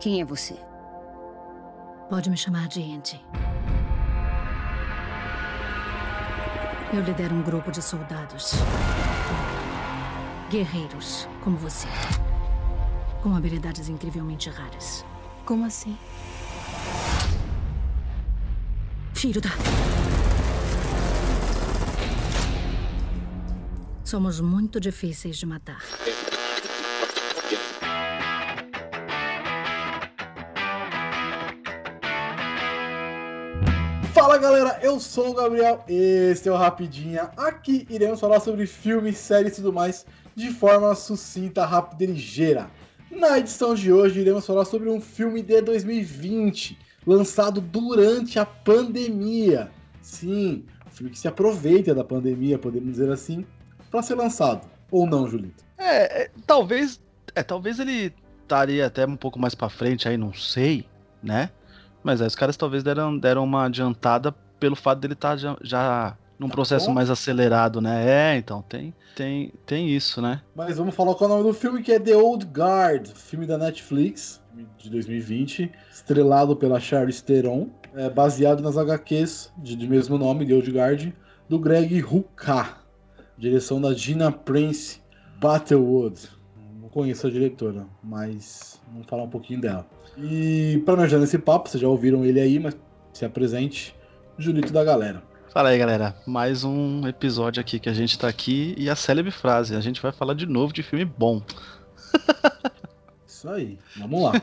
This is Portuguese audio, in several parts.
Quem é você? Pode me chamar de Andy. Eu lidero um grupo de soldados. Guerreiros, como você. Com habilidades incrivelmente raras. Como assim? Filho da. Somos muito difíceis de matar. Galera, eu sou o Gabriel, este é o Rapidinha. Aqui iremos falar sobre filmes, séries e tudo mais de forma sucinta, rápida e ligeira. Na edição de hoje iremos falar sobre um filme de 2020, lançado durante a pandemia. Sim, um filme que se aproveita da pandemia, podemos dizer assim, para ser lançado. Ou não, Julito? É, é, talvez, é, talvez ele estaria até um pouco mais para frente aí, não sei, né? Mas aí os caras talvez deram, deram uma adiantada pelo fato dele estar tá já, já num tá processo bom? mais acelerado, né? É, então tem, tem, tem isso, né? Mas vamos falar qual é o nome do filme, que é The Old Guard, filme da Netflix, de 2020, estrelado pela Charlize Theron, é, baseado nas HQs de, de mesmo nome, The Old Guard, do Greg Rucka, direção da Gina Prince Battlewood. Conheço a diretora, mas vamos falar um pouquinho dela. E para me ajudar nesse papo, vocês já ouviram ele aí, mas se apresente, Julito da galera. Fala aí, galera. Mais um episódio aqui que a gente tá aqui e a célebre frase. A gente vai falar de novo de filme bom. Isso aí. Vamos lá.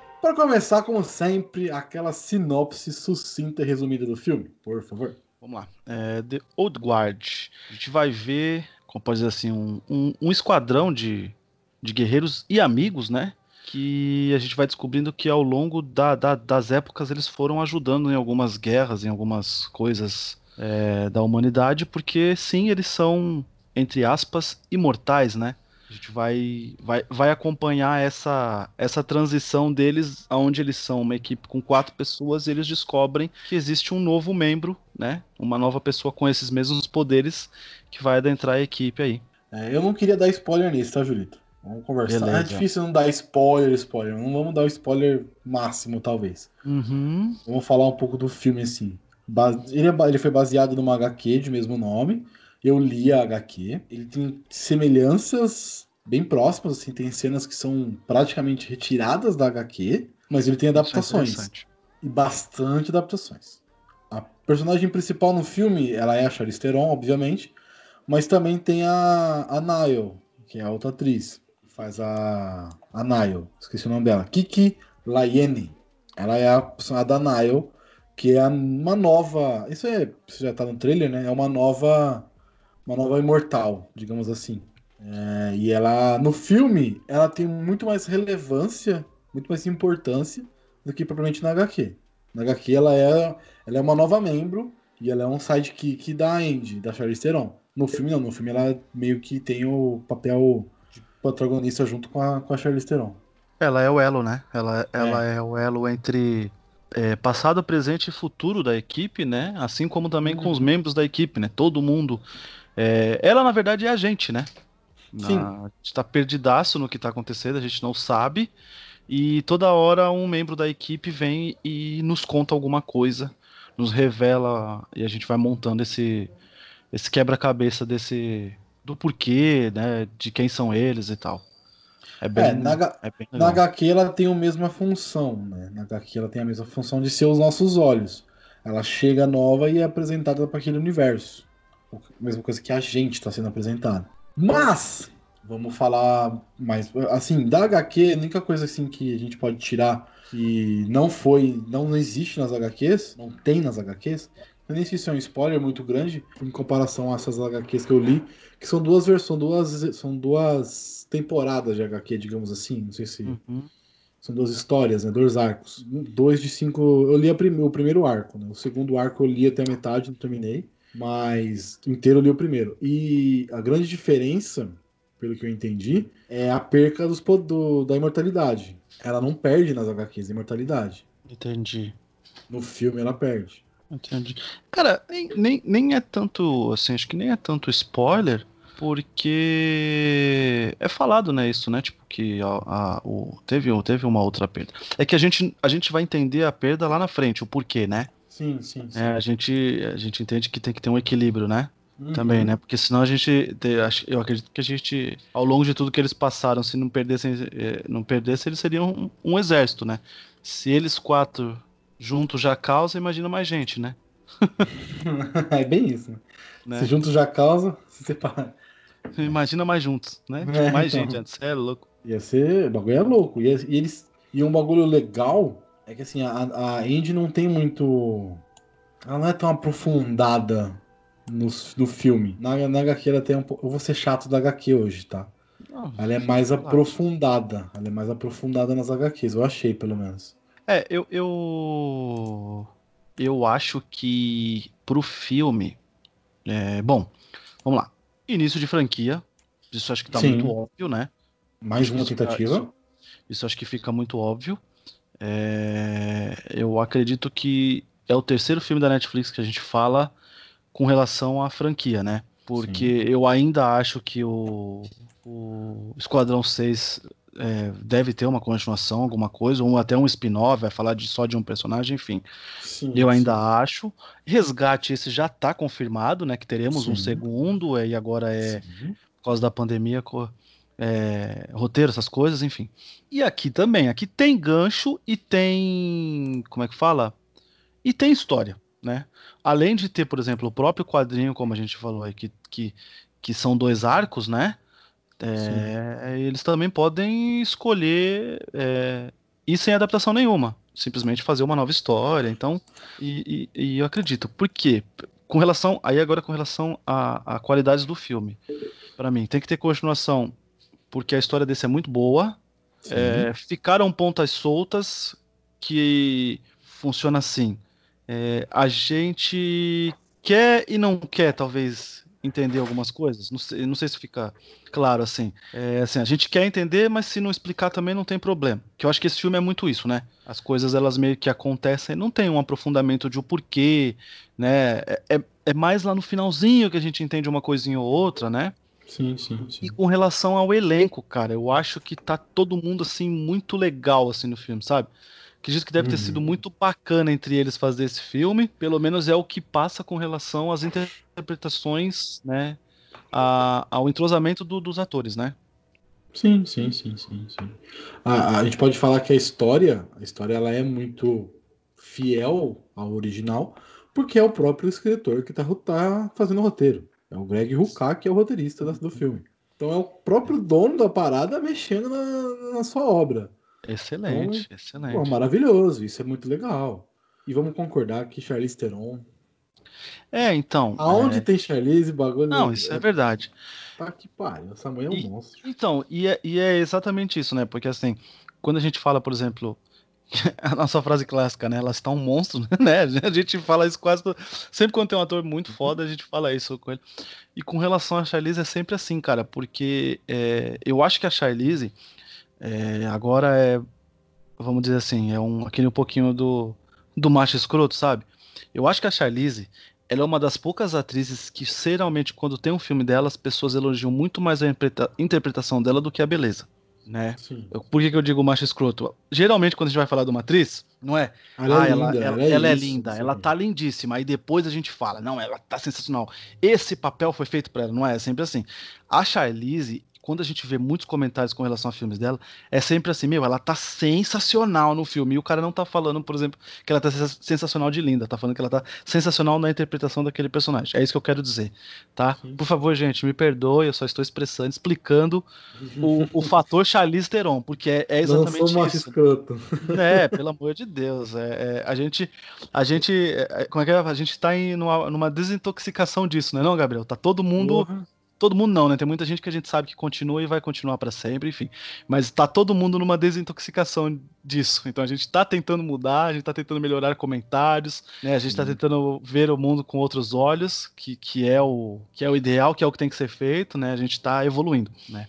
para começar, como sempre, aquela sinopse sucinta e resumida do filme, por favor. Vamos lá. É, The Old Guard. A gente vai ver, como pode dizer assim, um, um, um esquadrão de de guerreiros e amigos, né? Que a gente vai descobrindo que ao longo da, da, das épocas eles foram ajudando em algumas guerras, em algumas coisas é, da humanidade, porque sim, eles são, entre aspas, imortais, né? A gente vai, vai, vai acompanhar essa, essa transição deles, onde eles são uma equipe com quatro pessoas e eles descobrem que existe um novo membro, né? Uma nova pessoa com esses mesmos poderes que vai adentrar a equipe aí. É, eu não queria dar spoiler nisso, tá, Julito? Vamos conversar. Beleza. É difícil não dar spoiler, spoiler. Não vamos dar o spoiler máximo, talvez. Uhum. Vamos falar um pouco do filme, assim. Ele, é ele foi baseado numa HQ de mesmo nome. Eu li a HQ. Ele tem semelhanças bem próximas, assim. Tem cenas que são praticamente retiradas da HQ. Mas ele tem é adaptações. É e bastante adaptações. A personagem principal no filme, ela é a Charlize Theron, obviamente. Mas também tem a, a Nile, que é a outra atriz faz a, a Nile, esqueci o nome dela, Kiki Layene. Ela é a personagem da Nile, que é uma nova. Isso é, isso já tá no trailer, né? É uma nova, uma nova imortal, digamos assim. É, e ela, no filme, ela tem muito mais relevância, muito mais importância do que propriamente na HQ. Na HQ ela é, ela é uma nova membro e ela é um sidekick da Andy, da Charlize Theron. No filme não, no filme ela meio que tem o papel protagonista junto com a, com a Charlize Theron. Ela é o elo, né? Ela, ela é. é o elo entre é, passado, presente e futuro da equipe, né? Assim como também uhum. com os membros da equipe, né? Todo mundo. É, ela, na verdade, é a gente, né? Sim. a gente tá perdidaço no que tá acontecendo, a gente não sabe. E toda hora um membro da equipe vem e nos conta alguma coisa, nos revela e a gente vai montando esse, esse quebra-cabeça desse, do porquê, né, de quem são eles e tal. É bem, é, na, é bem na HQ ela tem a mesma função, né? Na HQ ela tem a mesma função de ser os nossos olhos. Ela chega nova e é apresentada para aquele universo. A mesma coisa que a gente está sendo apresentado. Mas vamos falar mais assim, da HQ, a única coisa assim que a gente pode tirar que não foi, não existe nas HQs, não tem nas HQs, eu nem sei se é um spoiler muito grande em comparação a essas HQs que eu li, que são duas versões, duas, são duas temporadas de HQ, digamos assim. Não sei se. Uhum. São duas histórias, né? Dois arcos. Dois de cinco. Eu li prim... o primeiro arco, né? O segundo arco eu li até a metade, não terminei. Mas inteiro eu li o primeiro. E a grande diferença, pelo que eu entendi, é a perca dos, do, da imortalidade. Ela não perde nas HQs a imortalidade. Entendi. No filme ela perde. Entendi. Cara, nem, nem, nem é tanto, assim, acho que nem é tanto spoiler, porque é falado, né, isso, né, tipo, que a, a, o, teve, teve uma outra perda. É que a gente, a gente vai entender a perda lá na frente, o porquê, né? Sim, sim, sim. É, a, gente, a gente entende que tem que ter um equilíbrio, né? Uhum. Também, né? Porque senão a gente. Eu acredito que a gente, ao longo de tudo que eles passaram, se não perdessem, eh, não perdessem, eles seriam um, um exército, né? Se eles quatro juntos já causa, imagina mais gente, né? é bem isso. Né? Se juntos já causa, se separa. Imagina mais juntos, né? É, mais então. gente antes. É louco. Ia ser. O bagulho é louco. E, eles. E um bagulho legal é que assim, a, a Indy não tem muito. Ela não é tão aprofundada no, no filme. Na, na HQ ela tem um pouco. Eu vou ser chato da HQ hoje, tá? Não, ela é mais aprofundada. Ela é mais aprofundada nas HQs, eu achei, pelo menos. É, eu. Eu, eu acho que pro filme. É, bom, vamos lá. Início de franquia. Isso acho que tá Sim. muito óbvio, né? Mais uma tentativa. Isso, isso, acho que fica muito óbvio. É, eu acredito que é o terceiro filme da Netflix que a gente fala com relação à franquia, né? Porque Sim. eu ainda acho que o, o Esquadrão 6 é, deve ter uma continuação, alguma coisa, ou até um spin-off, vai falar de, só de um personagem, enfim. Sim, eu ainda sim. acho. Resgate, esse já está confirmado, né? Que teremos sim. um segundo, e agora é por causa da pandemia. É, roteiro, essas coisas, enfim. E aqui também, aqui tem gancho e tem. Como é que fala? E tem história, né? Além de ter, por exemplo, o próprio quadrinho, como a gente falou aí, que, que, que são dois arcos, né? É, eles também podem escolher é, ir sem adaptação nenhuma, simplesmente fazer uma nova história. Então, e, e, e eu acredito. Por quê? Com relação, aí agora com relação a, a qualidades do filme, para mim tem que ter continuação, porque a história desse é muito boa. É, ficaram pontas soltas que funciona assim. É, a gente quer e não quer, talvez, entender algumas coisas. Não sei, não sei se fica claro assim. É, assim. A gente quer entender, mas se não explicar também não tem problema. Que eu acho que esse filme é muito isso, né? As coisas elas meio que acontecem, não tem um aprofundamento de o um porquê, né? É, é, é mais lá no finalzinho que a gente entende uma coisinha ou outra, né? Sim, sim, sim. E com relação ao elenco, cara, eu acho que tá todo mundo assim muito legal assim no filme, sabe? Acredito que deve ter sido uhum. muito bacana entre eles fazer esse filme. Pelo menos é o que passa com relação às interpretações, né? A, ao entrosamento do, dos atores, né? Sim, sim, sim, sim, sim. A, a, gente pode falar que a história, a história ela é muito fiel ao original, porque é o próprio escritor que está tá fazendo o roteiro. É o Greg Rucka que é o roteirista do filme. Então é o próprio dono da parada mexendo na, na sua obra. Excelente, então, excelente. Pô, maravilhoso, isso é muito legal. E vamos concordar que Charlize Theron. É, então. Aonde é... tem Charlize, bagulho. Não, isso é, é verdade. Tá que pariu, essa mulher é um e, monstro. Então, e é, e é exatamente isso, né? Porque assim, quando a gente fala, por exemplo, a nossa frase clássica, né? Ela está um monstro, né? A gente fala isso quase. Todo... Sempre quando tem um ator muito foda, a gente fala isso com ele. E com relação a Charlize é sempre assim, cara, porque é, eu acho que a Charlize é, agora é, vamos dizer assim, é um, aquele um pouquinho do, do macho escroto, sabe? Eu acho que a Charlize, ela é uma das poucas atrizes que, geralmente, quando tem um filme dela, as pessoas elogiam muito mais a interpretação dela do que a beleza. Né? Por que, que eu digo macho escroto? Geralmente, quando a gente vai falar de uma atriz, não é? Ela, ah, é, linda, ela, ela, ela é, é linda, ela tá lindíssima. Aí depois a gente fala, não, ela tá sensacional. Esse papel foi feito para ela, não é? É sempre assim. A Charlize, quando a gente vê muitos comentários com relação a filmes dela, é sempre assim, meu, ela tá sensacional no filme. E o cara não tá falando, por exemplo, que ela tá sensacional de linda, tá falando que ela tá sensacional na interpretação daquele personagem. É isso que eu quero dizer, tá? Sim. Por favor, gente, me perdoe, eu só estou expressando, explicando o, o fator Charlize Theron, porque é, é exatamente não isso. Escroto. É, pelo amor de Deus. É, é, a gente, a gente, é, como é que é? A gente tá em numa, numa desintoxicação disso, né, não, Gabriel? Tá todo mundo... todo mundo não, né? Tem muita gente que a gente sabe que continua e vai continuar para sempre, enfim. Mas tá todo mundo numa desintoxicação disso. Então a gente tá tentando mudar, a gente tá tentando melhorar comentários, né? A gente tá tentando ver o mundo com outros olhos, que, que é o que é o ideal, que é o que tem que ser feito, né? A gente tá evoluindo, né?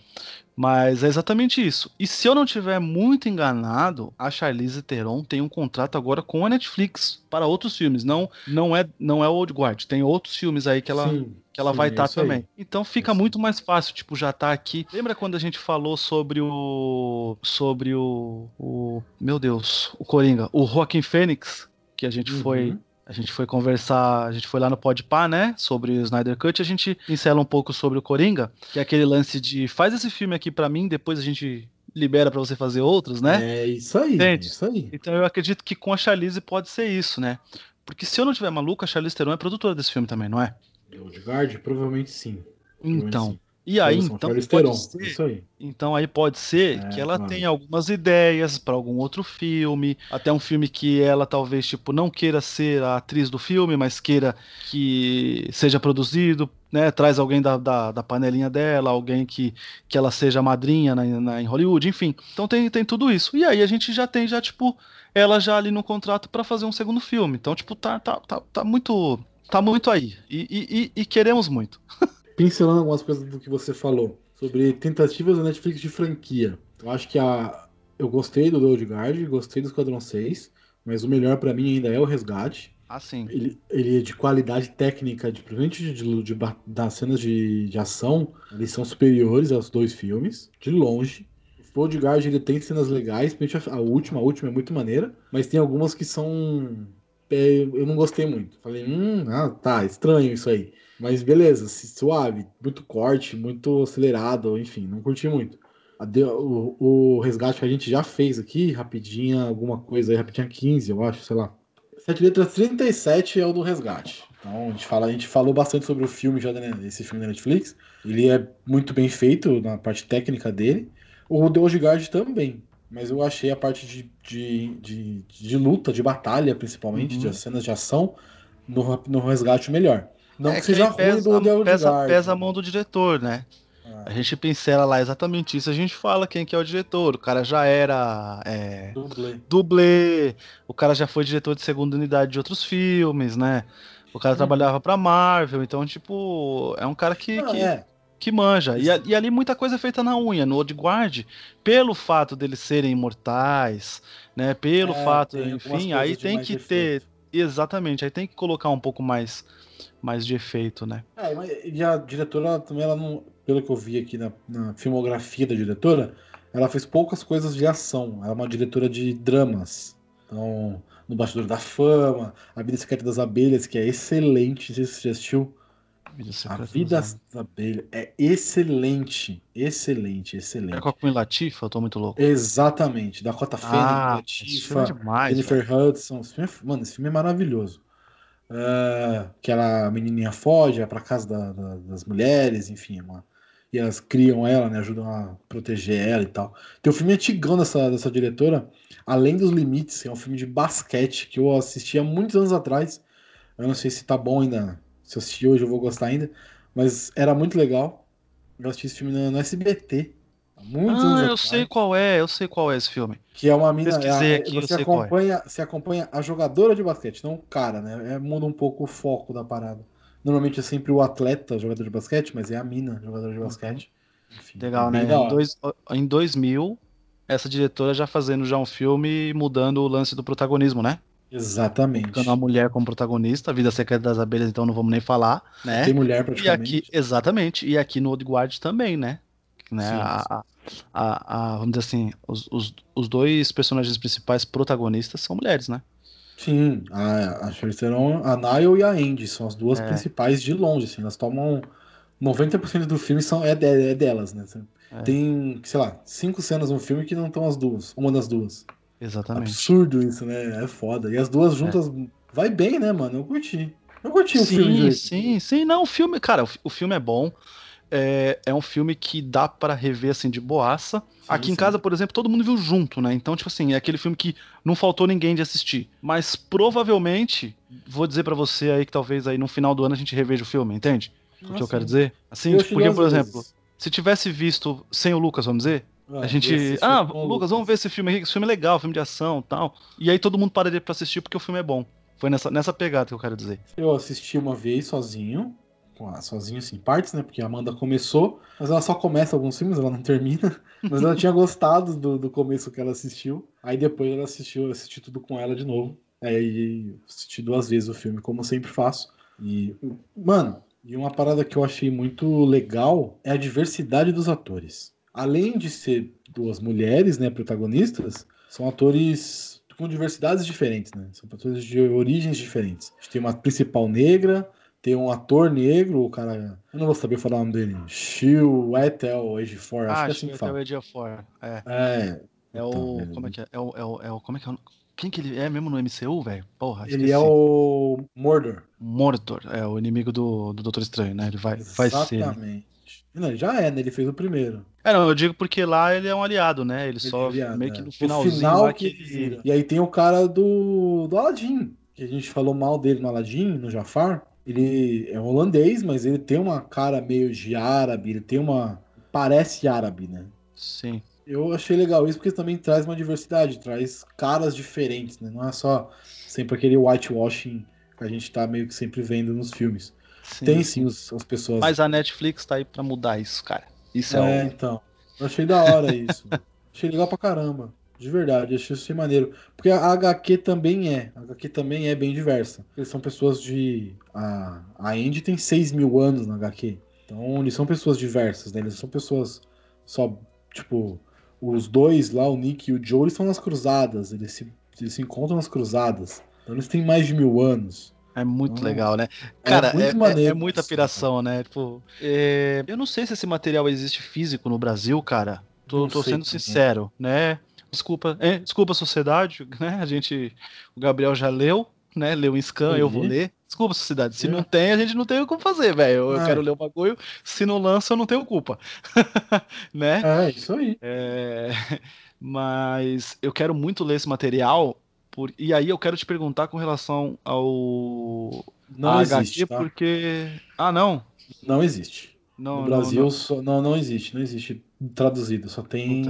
Mas é exatamente isso. E se eu não tiver muito enganado, a Charlize Theron tem um contrato agora com a Netflix para outros filmes. Não, não é, não é o Old Guard. Tem outros filmes aí que ela, sim, que ela sim, vai estar tá também. Aí. Então fica é muito mais fácil, tipo, já tá aqui. Lembra quando a gente falou sobre o, sobre o, o meu Deus, o Coringa, o Joaquin Phoenix, que a gente uhum. foi a gente foi conversar, a gente foi lá no Podpah, né, sobre o Snyder Cut, a gente pincela um pouco sobre o Coringa, que é aquele lance de faz esse filme aqui para mim, depois a gente libera para você fazer outros, né? É isso aí, é isso aí. Então eu acredito que com a Charlize pode ser isso, né? Porque se eu não tiver maluco, a Charlize Theron é produtora desse filme também, não é? Odegaard, provavelmente sim. Provavelmente então, sim. E aí, então pode ser, então aí pode ser é, que ela mano. tenha algumas ideias para algum outro filme, até um filme que ela talvez tipo não queira ser a atriz do filme, mas queira que seja produzido, né? Traz alguém da, da, da panelinha dela, alguém que, que ela seja madrinha na, na, em Hollywood, enfim. Então tem, tem tudo isso. E aí a gente já tem já tipo ela já ali no contrato para fazer um segundo filme. Então tipo tá tá, tá, tá muito tá muito aí e, e, e queremos muito. pincelando algumas coisas do que você falou sobre tentativas da Netflix de franquia. Eu acho que a eu gostei do Old Guard, gostei do Esquadrão 6, mas o melhor para mim ainda é o Resgate. Ah, sim. Ele, ele é de qualidade técnica, de, principalmente de, de, de, das cenas de, de ação, eles são superiores aos dois filmes, de longe. O Old Guard ele tem cenas legais, principalmente a, a última, a última é muito maneira, mas tem algumas que são. É, eu não gostei muito. Falei, hum, ah, tá, estranho isso aí. Mas beleza, suave, muito corte, muito acelerado, enfim, não curti muito. O, o, resgate que a gente já fez aqui, rapidinho, alguma coisa aí, rapidinho 15, eu acho, sei lá. Sete letras 37 é o do resgate. Então a gente, fala, a gente falou bastante sobre o filme já desse filme da Netflix. Ele é muito bem feito na parte técnica dele. O The Old Guard também. Mas eu achei a parte de, de, de, de luta, de batalha, principalmente, uhum. de cenas de ação, no, no resgate melhor. Não é que seja ruim pesa, do Odell pesa, pesa a mão do diretor, né? Ah. A gente pincela lá exatamente isso. A gente fala quem que é o diretor. O cara já era é, dublê. dublê. O cara já foi diretor de segunda unidade de outros filmes, né? O cara hum. trabalhava pra Marvel. Então, tipo, é um cara que, Não, que, é. que, manja. E, e, ali muita coisa é feita na unha. No Old Guard, pelo fato deles serem imortais, né? Pelo é, fato, enfim, aí tem que ter. Exatamente, aí tem que colocar um pouco mais mais de efeito, né? É, e a diretora também, ela não, pelo que eu vi aqui na, na, filmografia da diretora, ela fez poucas coisas de ação. Ela é uma diretora de dramas. Então, no Bastidor da Fama, A Vida Secreta das Abelhas, que é excelente. Não sei se você já assistiu. A Vida das Abelhas é excelente. Excelente, excelente. É com a Queen Latifah? Eu tô muito louco. Exatamente. Dakota Fanning, ah, Latifah, é Jennifer Hudson. Mano, esse filme é maravilhoso. Uh, que ela, a menininha foge, vai pra casa da, da, das mulheres, enfim, uma, e elas criam ela, né, ajudam a proteger ela e tal. Tem um filme antigão dessa, dessa diretora, Além dos Limites, que é um filme de basquete que eu assisti há muitos anos atrás. Eu não sei se tá bom ainda, se eu assistir hoje eu vou gostar ainda, mas era muito legal. Eu assisti esse filme no, no SBT. Muitos ah, eu sei qual é, eu sei qual é esse filme. Que é uma mina. É, aqui, você, é. acompanha, é. você acompanha a jogadora de basquete, não o cara, né? É, muda um pouco o foco da parada. Normalmente é sempre o atleta, jogador de basquete, mas é a mina, jogadora de uhum. basquete. Enfim, Legal, né? Em, dois, em 2000, essa diretora já fazendo já um filme mudando o lance do protagonismo, né? Exatamente. Ficando uma mulher como protagonista, a Vida Secreta das Abelhas, então não vamos nem falar, né? Tem mulher praticamente. E aqui, exatamente, e aqui no Old Guard também, né? Né? Sim, a, a, a, vamos dizer assim, os, os, os dois personagens principais protagonistas são mulheres, né? Sim, a, a Charlize a Niall e a Andy são as duas é. principais de longe, assim, elas tomam 90% do filme são, é, de, é delas, né? É. Tem, sei lá, cinco cenas no filme que não estão as duas, uma das duas. Exatamente. Absurdo isso, né? É foda. E as duas juntas é. vai bem, né, mano? Eu curti. Eu curti sim, o filme. Sim, sim, não, o filme, cara, o, o filme é bom é, é um filme que dá para rever assim de boaça. Sim, Aqui sim. em casa, por exemplo, todo mundo viu junto, né? Então, tipo assim, é aquele filme que não faltou ninguém de assistir. Mas provavelmente, vou dizer para você aí que talvez aí no final do ano a gente reveja o filme, entende? o que eu quero dizer? Assim, Eu porque, por vezes. exemplo, se tivesse visto sem o Lucas, vamos dizer, Ah, a gente. Ah, Lucas, vamos ver esse filme aqui, esse filme é legal, filme de ação e tal. E aí todo mundo pararia pra assistir porque o filme é bom. Foi nessa, nessa pegada que eu quero dizer. Eu assisti uma vez sozinho. Com a- Sozinho, assim, partes, né? Porque a Amanda começou, mas ela só começa alguns filmes, ela não termina. Mas ela tinha gostado do, do começo que ela assistiu. Aí depois ela assistiu, assisti tudo com ela de novo. Aí assisti duas vezes o filme, como sempre faço. E, mano, e uma parada que eu achei muito legal é a diversidade dos atores. Além de ser duas mulheres, né, protagonistas, são atores com diversidades diferentes, né? São atores de origens diferentes. A gente tem uma principal negra, tem um ator negro, o cara. Eu não vou saber falar o nome dele. Shiu Etel Ejiofor, acho que é assim que fala. Ejiofor. É. É. É o. Então, Como é que é? É o. É o, é o como é que é o. Quem que ele é mesmo no MCU, velho? Porra, Ele é esqueci. o Mordor. Mordor, é o inimigo do, do Doutor Estranho, né? Ele vai, vai ser. Exatamente. Não, ele já é, né? Ele fez o primeiro. É, não, eu digo porque lá ele é um aliado, né? Ele, só Ele é aliado, meio é. que no No finalzinho final que ele. vira. E aí tem o cara do, do Aladdin, que a gente falou mal dele no Aladdin, no Jafar. Ele é holandês, mas ele tem uma cara meio de árabe, ele tem uma. Parece árabe, né? Sim. Eu achei legal isso porque também traz uma diversidade, traz caras diferentes, né? Não é só sempre aquele whitewashing que a gente tá meio que sempre vendo nos filmes. sim. Tem sim os- as pessoas. Mas a Netflix tá aí pra mudar isso, cara. Isso é, É, o. então. Eu achei da hora isso. achei legal pra caramba. De verdade, achei isso maneiro. Porque a HQ também é. A HQ também é bem diversa. Eles são pessoas de. A, a Andy tem 6 mil anos na HQ. Então eles são pessoas diversas, né? Eles são pessoas só. Tipo, os dois lá, o Nick e o Joe, eles estão nas cruzadas. Eles se, eles se encontram nas cruzadas. Então eles têm mais de mil anos. É muito Hum. legal, né? É Cara, é, muito é- é maneiro muita isso, piração, né? Tipo, é, eu não sei se esse material existe físico no Brasil, cara. Tô, tô sendo também. sincero, né? Desculpa, é, desculpa sociedade, né? A gente, o Gabriel já leu, né? Leu em scan, eu vou Uhum. ler. Desculpa sociedade, se É. não tem, a gente não tem o que fazer, velho. Eu, É. quero ler o bagulho, se não lança, eu não tenho culpa, né? É, isso aí. É, mas eu quero muito ler esse material. Por, e aí eu quero te perguntar com relação ao Não existe, HQ, tá? porque. Ah, não. Não existe. Não, no não, Brasil não. Só, não, não existe, não existe traduzido, só tem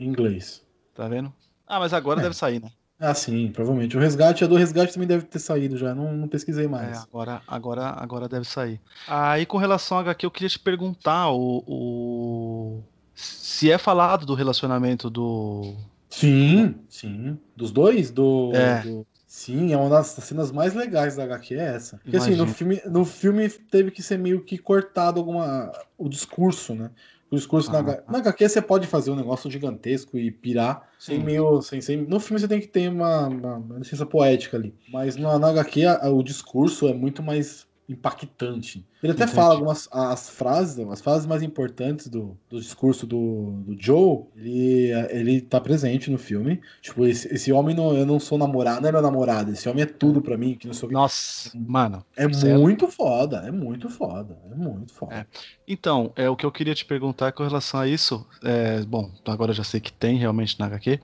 em inglês. Tá vendo? Ah, mas agora É. deve sair, né? Ah, sim, provavelmente. O resgate, a do resgate também deve ter saído já, não, não pesquisei É, mais. agora, agora, agora deve sair. Aí com relação ao HQ, eu queria te perguntar o, o- se é falado do relacionamento do. Sim, sim. Dos dois? Do, É. do- Sim, é uma das cenas mais legais da HQ, é essa. Porque assim, no filme, no filme teve que ser meio que cortado alguma. O discurso, né? O discurso na, Ah. H- na HQ você pode fazer um negócio gigantesco e pirar sem meio. Sem, sem... No filme você tem que ter uma, uma- uma licença poética ali. Mas na, na HQ a- o discurso é muito mais impactante. Ele até fala algumas as frases, as frases mais importantes do, do discurso do, do Joe, ele, ele tá presente no filme. Tipo, esse, esse homem não, eu não sou namorado, não é meu namorado, esse homem é tudo pra mim, que não que. Nossa, mano. É Isso é- muito foda, é muito foda, é muito foda. É. Então, é, o que eu queria te perguntar com relação a isso, é, bom, agora eu já sei que tem realmente na HQ,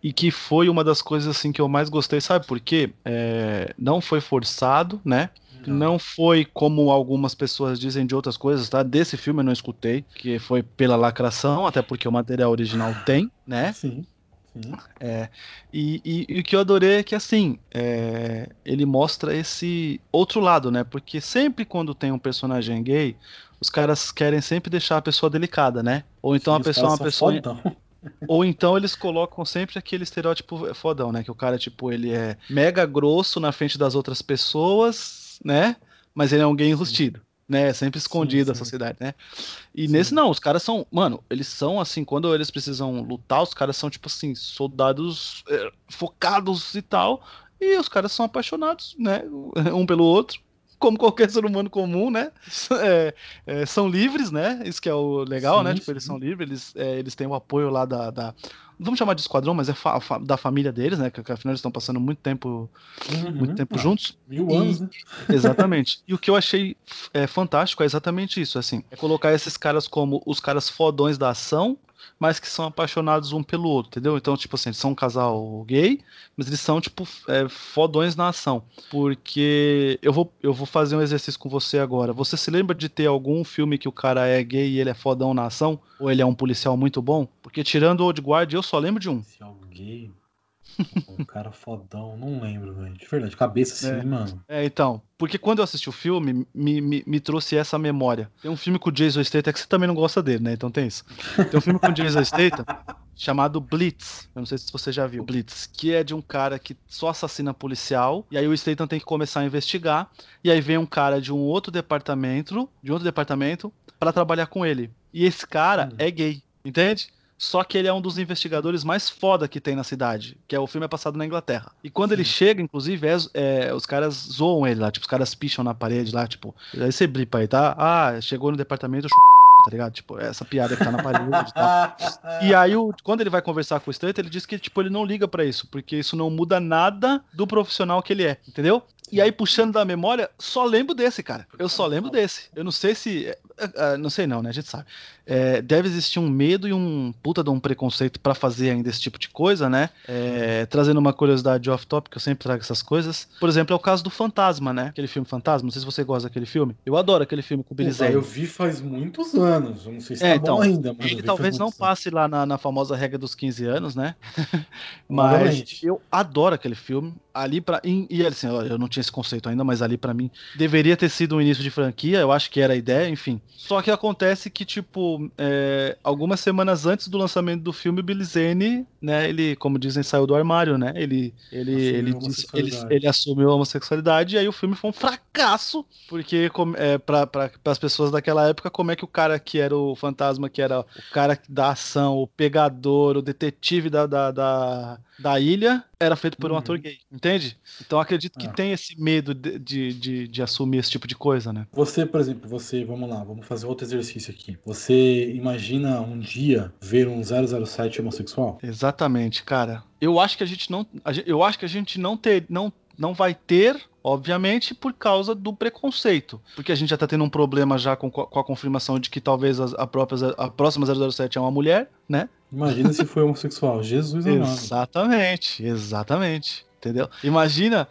e que foi uma das coisas assim que eu mais gostei, sabe por quê? É, não foi forçado, né? Não foi como algumas pessoas dizem de outras coisas, tá? Desse filme eu não escutei, que foi pela lacração, até porque o material original tem, né? Sim, sim. É, e, e- e o que eu adorei é que assim, é, ele mostra esse outro lado, né? Porque sempre quando tem um personagem gay, os caras querem sempre deixar a pessoa delicada, né? Ou então Sim, a pessoa é uma pessoa. fodão. Ou então eles colocam sempre aquele estereótipo fodão, né? Que o cara, tipo, ele é mega grosso na frente das outras pessoas, né? Mas ele é um gay enrustido. Né, sempre escondido da sim. sociedade, né? E Sim. nesse não, os caras são, mano, eles são assim, quando eles precisam lutar, os caras são tipo assim, soldados é, focados e tal, e os caras são apaixonados, né, um pelo outro, como qualquer ser humano comum, né? É, é, são livres, né? Isso que é o legal, Sim, né? Tipo, eles sim. são livres, eles, é, eles têm o apoio lá da, da- Vamos chamar de esquadrão, mas é fa- fa- da família deles, né? Que, que afinal eles estão passando muito tempo, Uhum. muito tempo Ah, juntos. Mil E- anos, né? Exatamente. E o que eu achei é, fantástico é exatamente isso, assim. É colocar esses caras como os caras fodões da ação mas que são apaixonados um pelo outro, entendeu? Então, tipo assim, eles são um casal gay, mas eles são, tipo, é, fodões na ação. Porque eu vou, eu vou fazer um exercício com você agora. Você se lembra de ter algum filme que o cara é gay e ele é fodão na ação? Ou ele é um policial muito bom? Porque tirando o Old Guard, eu só lembro de um. Policial gay. um cara fodão, não lembro, velho. De verdade, cabeça assim, É. mano. É, então. Porque quando eu assisti o filme, me, me, me trouxe essa memória. Tem um filme com o Jason Statham, é que você também não gosta dele, né? Então tem isso. Tem um filme com o Jason Statham chamado Blitz. Eu não sei se você já viu. Blitz. Que é de um cara que só assassina policial. E aí o Statham tem que começar a investigar. E aí vem um cara de um outro departamento, de outro departamento, para trabalhar com ele. E esse cara Hum. é gay. Entende? Só que ele é um dos investigadores mais foda que tem na cidade, que é o filme é passado na Inglaterra. E quando ele chega, inclusive, é- é, os caras zoam ele lá, tipo, os caras picham na parede lá, tipo, aí você blipa aí, tá? Ah, chegou no departamento, chup... tá ligado? Tipo, essa piada que tá na parede e tal. E aí, o- quando ele vai conversar com o Statham, ele diz que tipo, ele não liga pra isso, porque isso não muda nada do profissional que ele é, entendeu? E aí, puxando da memória, só lembro desse, cara. Eu só lembro desse. Eu não sei se. É, não sei não, né? A gente sabe. É, deve existir um medo e um puta de um preconceito pra fazer ainda esse tipo de coisa, né? É, trazendo uma curiosidade off-topic, eu sempre trago essas coisas. Por exemplo, é o caso do Fantasma, né? Aquele filme Fantasma. Não sei se você gosta daquele filme. Eu adoro aquele filme com o Billy Zane. eu vi faz muitos anos. Não sei se É, tá então, bom ainda, mas Ele talvez não muitos anos. passe lá na, na famosa regra dos 15 anos, né? Mas eu adoro aquele filme. Ali para e, assim, eu não tinha esse conceito ainda, mas ali pra mim deveria ter sido um início de franquia. Eu acho que era a ideia, enfim. Só que acontece que tipo é, algumas semanas antes do lançamento do filme, Billy Zane, né? Ele, como dizem, saiu do armário, né? Ele ele Assumiu ele, disse- ele, homossexualidade. ele assumiu a homossexualidade e aí o filme foi um fracasso porque como- é, para as pessoas daquela época como é que o cara que era o fantasma que era o cara da ação o pegador o detetive da, da, da, da ilha era feito por um Uhum. ator gay entende então acredito que Ah. tem esse medo de, de, de, de assumir esse tipo de coisa né Você, por exemplo, você, vamos lá, vamos fazer outro exercício aqui. Você imagina um dia ver um 007 homossexual? exatamente cara eu acho que a gente não eu acho que a gente não ter não não vai ter obviamente por causa do preconceito porque a gente já tá tendo um problema já com, com a confirmação de que talvez a, própria a próxima 007 é uma mulher né Imagina se foi homossexual. Jesus amado. exatamente exatamente entendeu imagina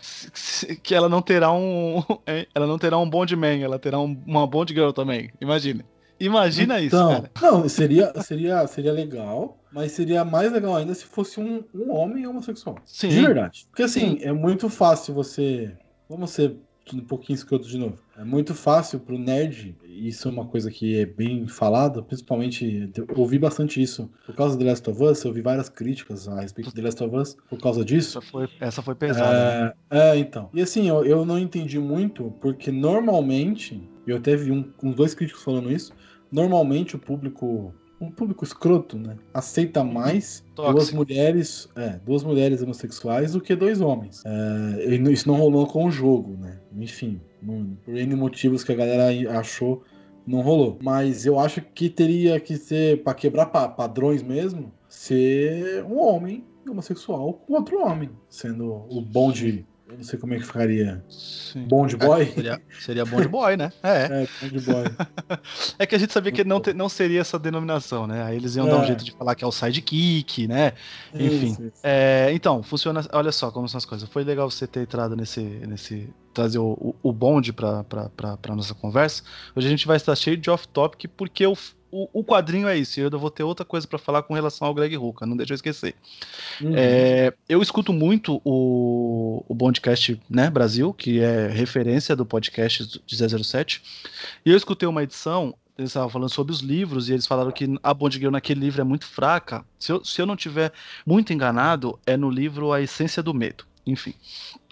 que ela não terá um ela não terá um bond man ela terá um, uma bond girl também imagina imagina isso Então, cara não, seria, seria, seria legal, mas seria mais legal ainda se fosse um, um homem homossexual. sim De verdade. Porque assim, é muito fácil você. Vamos ser um pouquinho escroto de novo. É muito fácil pro nerd, e isso é uma coisa que é bem falada, principalmente. Eu ouvi bastante isso por causa do The Last of Us, eu ouvi várias críticas a respeito do The Last of Us por causa disso. essa foi essa foi pesada né? É, é, então. E assim, eu, eu não entendi muito, porque normalmente, eu até vi um, uns dois críticos falando isso, normalmente o público, um público escroto, né, aceita mais duas Tóxico. mulheres, é, duas mulheres homossexuais do que dois homens. É, isso não rolou com o jogo, né? Enfim, não- por N motivos que a galera achou, não rolou. Mas eu acho que teria que ser, pra quebrar pa- padrões mesmo, ser um homem homossexual com outro homem, sendo o bonde. Eu não sei como é que ficaria. Sim. Bond boy? Seria, seria bom de boy, né? É. É, bonde boy. É que a gente sabia que não, te- não seria essa denominação, né? Aí eles iam dar um É. jeito de falar que é o sidekick, né? Enfim. Isso, isso. É, então, funciona. Olha só como são as coisas. Foi legal você ter entrado nesse. nesse trazer o, o, o bonde pra, pra, pra, pra nossa conversa. Hoje a gente vai estar cheio de off-topic, porque o, o, o quadrinho é isso. E eu vou ter outra coisa pra falar com relação ao Greg Hooker, não deixa eu esquecer. Uhum. É, eu escuto muito o, o Bondcast né, Brasil, que é referência do podcast de 007. E eu escutei uma edição, eles estavam falando sobre os livros, e eles falaram que a Bond Girl naquele livro é muito fraca. Se eu, se eu não tiver muito enganado, é no livro A Essência do Medo. Enfim.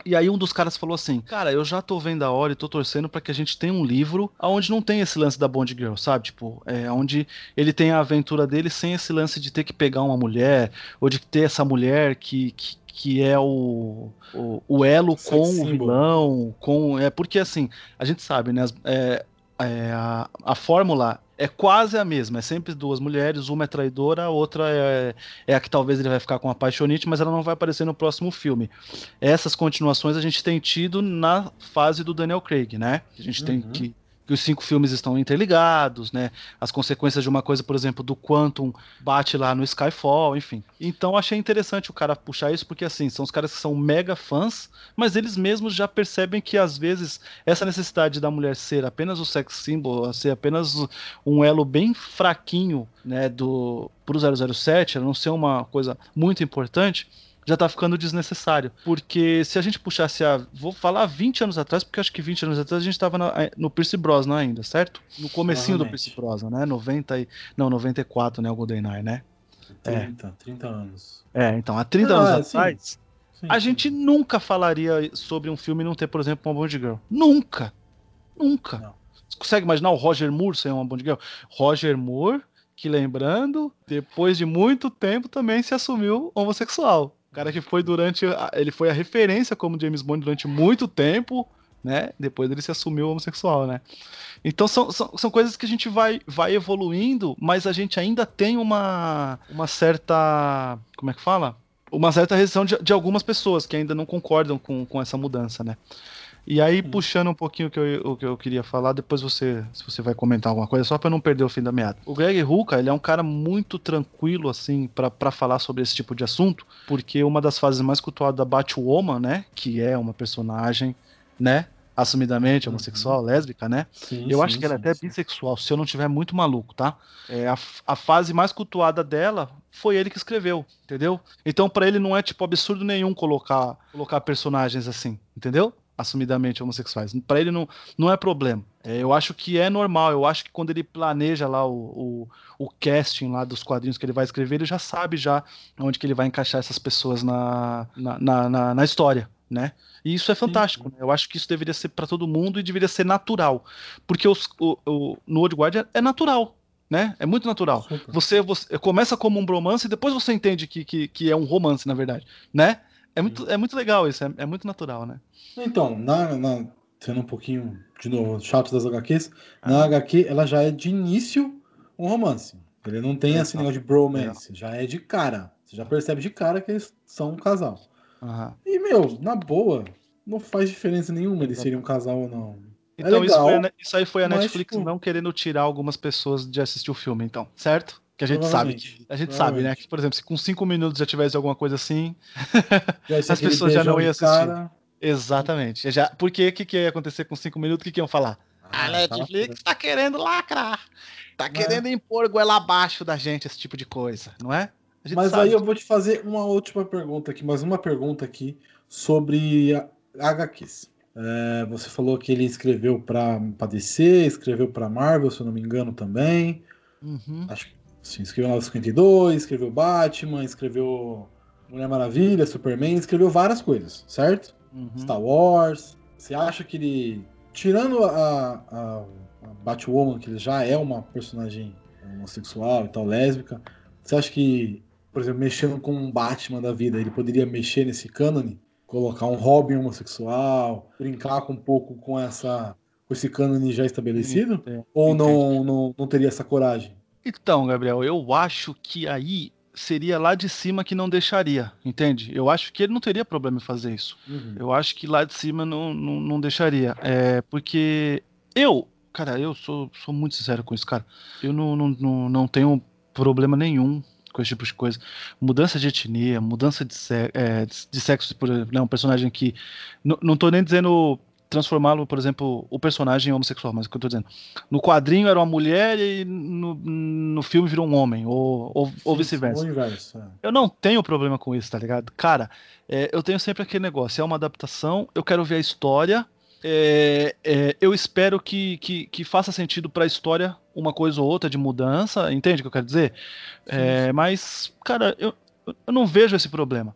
E aí um dos caras falou assim: Cara, eu já tô vendo a hora e tô torcendo pra que a gente tenha um livro onde não tem esse lance da Bond Girl, sabe? Tipo, é onde ele tem a aventura dele sem esse lance de ter que pegar uma mulher, ou de ter essa mulher que, que, que é o, o, o elo com o vilão, com. É porque assim, a gente sabe, né? as- é, é, a, a fórmula é quase a mesma, é sempre duas mulheres, uma é traidora, a outra é, é a que talvez ele vai ficar com a apaixonite, mas ela não vai aparecer no próximo filme. Essas continuações a gente tem tido na fase do Daniel Craig, né? A gente tem Uhum. que que os cinco filmes estão interligados, né? As consequências de uma coisa, por exemplo, do Quantum bate lá no Skyfall, enfim. Então achei interessante o cara puxar isso, porque assim, são os caras que são mega fãs, mas eles mesmos já percebem que às vezes essa necessidade da mulher ser apenas o sex symbol, ser apenas um elo bem fraquinho, né, do pro 007, ela não ser uma coisa muito importante, já tá ficando desnecessário. Porque se a gente puxasse a. Vou falar 20 anos atrás, porque acho que 20 anos atrás a gente tava na, no Pierce Brosnan ainda, certo? No comecinho do Pierce Brosnan, né? 90 e. Não, 94, né? O GoldenEye, né? 30, é. 30 anos. É, então, há 30 ah, anos atrás. Sim, a sim. gente nunca falaria sobre um filme não ter, por exemplo, uma Bond Girl. Nunca! Nunca! Não. Você consegue imaginar o Roger Moore sem uma Bond Girl? Roger Moore, que lembrando, depois de muito tempo também se assumiu homossexual cara que foi durante. Ele foi a referência como James Bond durante muito tempo, né? Depois ele se assumiu homossexual, né? Então são, são, são coisas que a gente vai, vai evoluindo, mas a gente ainda tem uma, uma certa. Como é que fala? Uma certa resistência de, de algumas pessoas que ainda não concordam com, com essa mudança, né? E aí, hum. puxando um pouquinho o que, eu, o que eu queria falar, depois você, se você vai comentar alguma coisa, só para não perder o fim da meada. O Greg Ruka, ele é um cara muito tranquilo, assim, para falar sobre esse tipo de assunto, porque uma das fases mais cultuadas da Batwoman, né, que é uma personagem, né, assumidamente homossexual, uhum. lésbica, né? Sim, eu sim, acho que ela é até sim. bissexual, se eu não tiver muito maluco, tá? É, a, a fase mais cultuada dela foi ele que escreveu, entendeu? Então para ele não é tipo absurdo nenhum colocar colocar personagens assim, entendeu? Assumidamente homossexuais. Para ele não, não é problema. É, eu acho que é normal. Eu acho que quando ele planeja lá o, o, o, casting lá dos quadrinhos que ele vai escrever, ele já sabe já onde que ele vai encaixar essas pessoas na, na, na, na, na história. Né? E isso é fantástico. Né? Eu acho que isso deveria ser para todo mundo e deveria ser natural. Porque os, o, o, no Old Guard é, natural. Né? É muito natural. Você, você começa como um bromance e depois você entende que, que, que é um romance, na verdade. Né? É muito, é muito legal isso, é, é muito natural, né? Então, na, na, sendo um pouquinho, de novo, chato das HQs, ah. na HQ ela já é de início um romance. Ele não tem é, esse negócio de bromance, é. já é de cara. Você já percebe de cara que eles são um casal. Uhum. E, meu, na boa, não faz diferença nenhuma eles serem um casal ou não. É então, é legal, isso, foi isso, aí foi a Netflix tipo... não querendo tirar algumas pessoas de assistir o filme, então, certo? Que a gente sabe que. A gente sabe, né? Que, por exemplo, se com cinco minutos já tivesse alguma coisa assim, as pessoas já não iam assistir. Cara... Exatamente. Já, porque o que, que ia acontecer com cinco minutos? O que, que iam falar? Ah, a Netflix tá, tá querendo lacrar. Tá é? querendo impor goela abaixo da gente, esse tipo de coisa, não é? Mas aí eu vou te fazer uma última pergunta aqui, mais uma pergunta aqui sobre HQs. É, você falou que ele escreveu para DC, escreveu para Marvel, se eu não me engano também. Uhum. Acho Sim, escreveu 952, escreveu Batman, escreveu Mulher Maravilha, Superman, escreveu várias coisas, certo? Uhum. Star Wars. Você acha que ele. Tirando a, a, a Batwoman, que ele já é uma personagem homossexual e tal, lésbica, você acha que, por exemplo, mexendo com um Batman da vida, ele poderia mexer nesse cânone? Colocar um Robin homossexual, brincar com um pouco com essa com esse cânone já estabelecido? Ou não, não, não teria essa coragem? Então, Gabriel, eu acho que aí seria lá de cima que não deixaria, entende? Eu acho que ele não teria problema em fazer isso. Uhum. Eu acho que lá de cima não, não, não deixaria. É, porque eu, cara, eu sou, sou muito sincero com isso, cara. Eu não, não, não, não tenho problema nenhum com esse tipo de coisa. Mudança de etnia, mudança de, é, de sexo, por exemplo, né, um personagem que. Não, não tô nem dizendo transformá-lo, por exemplo, o personagem homossexual, mas o que eu tô dizendo. No quadrinho era uma mulher e no, no filme virou um homem, ou, ou, ou vice-versa. É. Eu não tenho problema com isso, tá ligado? Cara, é, eu tenho sempre aquele negócio, é uma adaptação, eu quero ver a história, é, é, eu espero que, que, que faça sentido para a história uma coisa ou outra de mudança, entende o que eu quero dizer? É, mas, cara, eu, eu não vejo esse problema.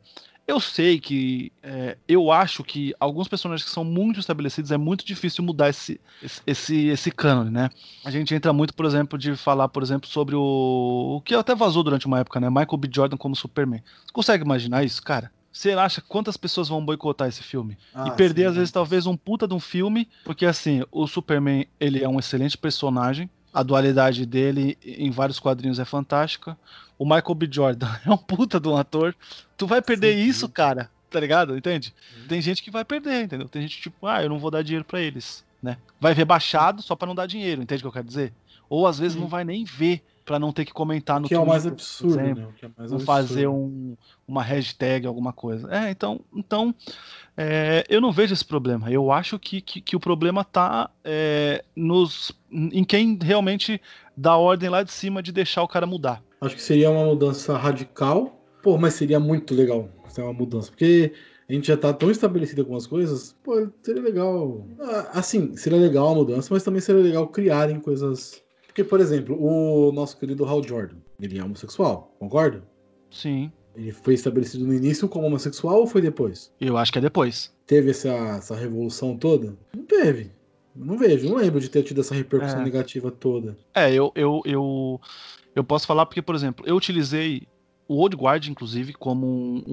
Eu sei que é, eu acho que alguns personagens que são muito estabelecidos é muito difícil mudar esse, esse, esse cânone, né? A gente entra muito, por exemplo, de falar, por exemplo, sobre o. O que até vazou durante uma época, né? Michael B. Jordan como Superman. Você consegue imaginar isso, cara? Você acha quantas pessoas vão boicotar esse filme? Ah, e perder, sim, às vezes, talvez um puta de um filme, porque assim, o Superman, ele é um excelente personagem, a dualidade dele em vários quadrinhos é fantástica. O Michael B. Jordan é um puta de um ator. Tu vai perder sim, isso, cara. Tá ligado? Entende? Tem gente que vai perder, entendeu? Tem gente tipo, ah, eu não vou dar dinheiro para eles. né? Vai ver baixado só para não dar dinheiro, entende o que eu quero dizer? Ou às vezes não vai nem ver para não ter que comentar no que é o mais Twitter, absurdo, exemplo, né? O que é mais não absurdo. fazer um, uma hashtag, alguma coisa. É, então, então é, eu não vejo esse problema. Eu acho que, que, que o problema tá é, nos, em quem realmente dá ordem lá de cima de deixar o cara mudar. Acho que seria uma mudança radical. Pô, mas seria muito legal ser uma mudança. Porque a gente já tá tão estabelecido algumas coisas. Pô, seria legal. Ah, Assim, seria legal a mudança, mas também seria legal criarem coisas. Porque, por exemplo, o nosso querido Hal Jordan, ele é homossexual, concorda? Sim, Ele foi estabelecido no início como homossexual ou foi depois? eu acho que é depois. Teve essa, essa revolução toda? Não teve. Não vejo, não lembro de ter tido essa repercussão É. negativa toda. É, eu, eu, eu, eu posso falar porque, por exemplo, eu utilizei o Old Guard, inclusive, como um,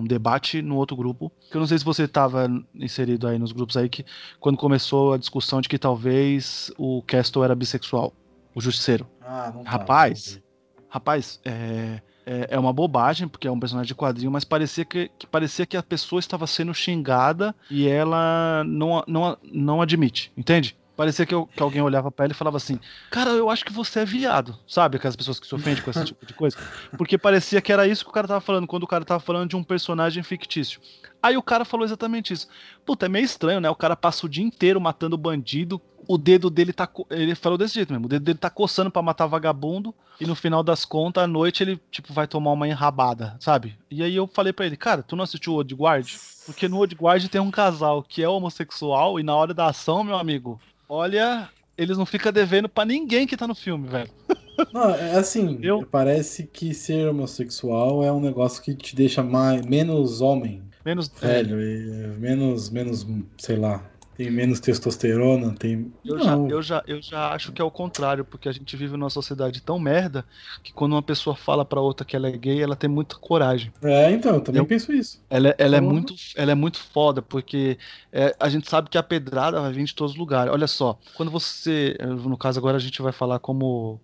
um debate no outro grupo. Que eu não sei se você estava inserido aí nos grupos aí, que quando começou a discussão de que talvez o Castle era bissexual, o Justiceiro. Ah, não tá. Rapaz. Rapaz, é, é, é uma bobagem, porque é um personagem de quadrinho, mas parecia que, que parecia que a pessoa estava sendo xingada e ela não, não, não admite, entende? Parecia que, eu- que alguém olhava pra ela e falava assim: Cara, eu acho que você é viado. Sabe? Aquelas pessoas que se ofendem com esse tipo de coisa. Porque parecia que era isso que o cara tava falando, quando o cara tava falando de um personagem fictício. Aí o cara falou exatamente isso. Puta, é meio estranho, né? O cara passa o dia inteiro matando bandido. O dedo dele tá. Ele falou desse jeito mesmo. O dedo dele tá coçando pra matar vagabundo. E no final das contas, à noite, ele, tipo, vai tomar uma enrabada, sabe? E aí eu falei pra ele, cara, tu não assistiu o Old Guard? Porque no Old Guard tem um casal que é homossexual e na hora da ação, meu amigo, olha, eles não ficam devendo pra ninguém que tá no filme, velho. Não, é assim, Eu- parece que ser homossexual é um negócio que te deixa mais, menos homem, Menos. velho, e menos, menos, sei lá, tem menos testosterona, tem... Eu já, eu, já, eu já acho que é o contrário, porque a gente vive numa sociedade tão merda que quando uma pessoa fala pra outra que ela é gay, ela tem muita coragem. É, então, eu também Eu- penso isso. Ela, é- ela, é, muito, ela é muito foda, porque é, a gente sabe que a pedrada vai vir de todos os lugares. Olha só, quando você. No caso, agora a gente vai falar como.